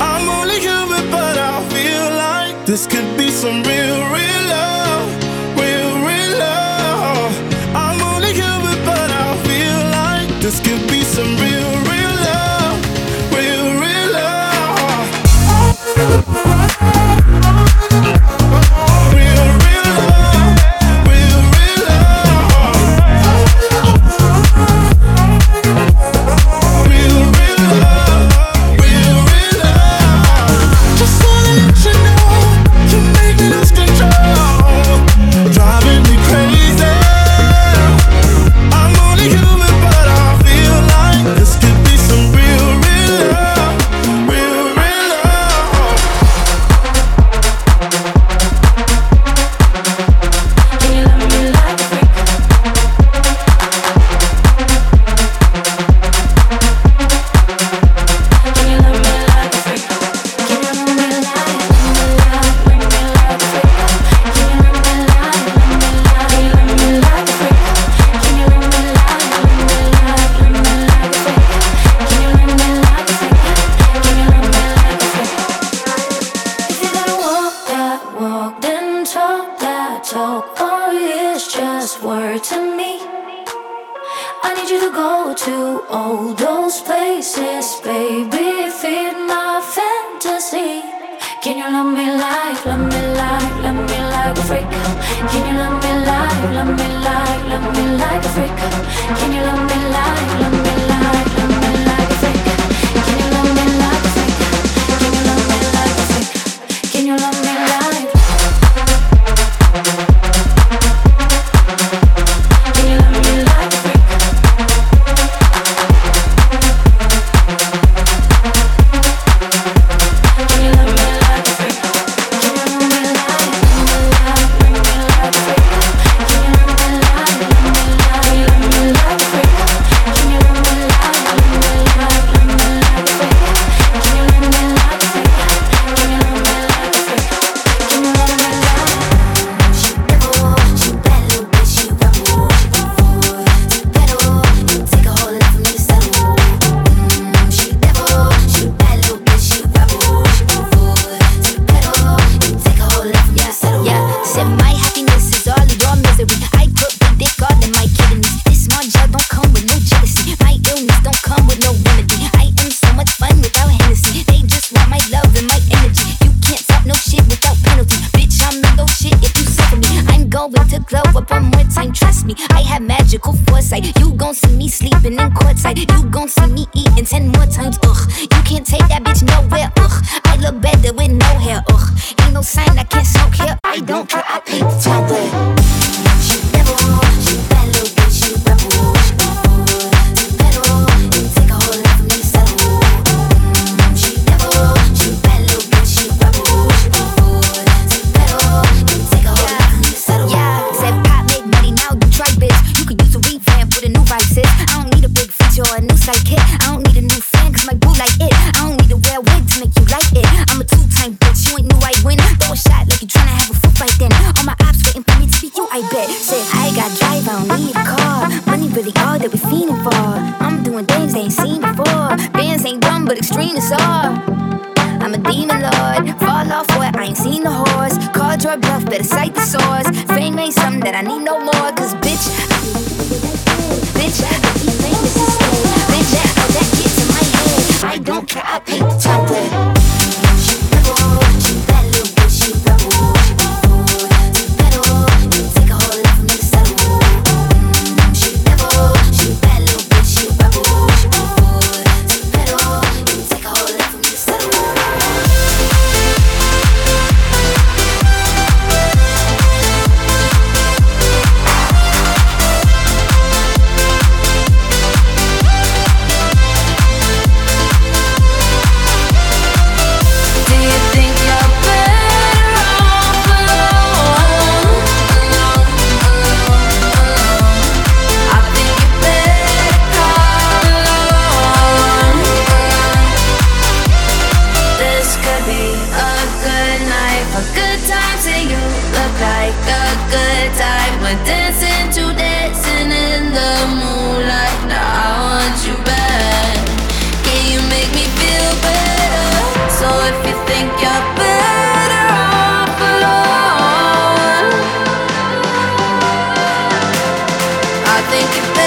I'm only human, but I feel like this could be some real, real love. Real, real love. I'm only human, but I feel like this could I need you to go to all those places, baby. Feed my fantasy. Can you love me like, love me like, love me like a freak? Can you love me like, love me like, love me like a freak? Can you love me like, love me up one more time. Trust me, I have magical foresight. You gon' see me sleeping in courtside. You gon' see me eating ten more times. Ugh, you can't take that bitch nowhere. Ugh, I look better with no hair. Ugh, ain't no sign I can't smoke here. I don't care. I pay the toll. Extreme extremists all, I'm a demon lord, fall off what I ain't seen the horse. Call your bluff, better cite the source. Fame ain't something that I need no more. you better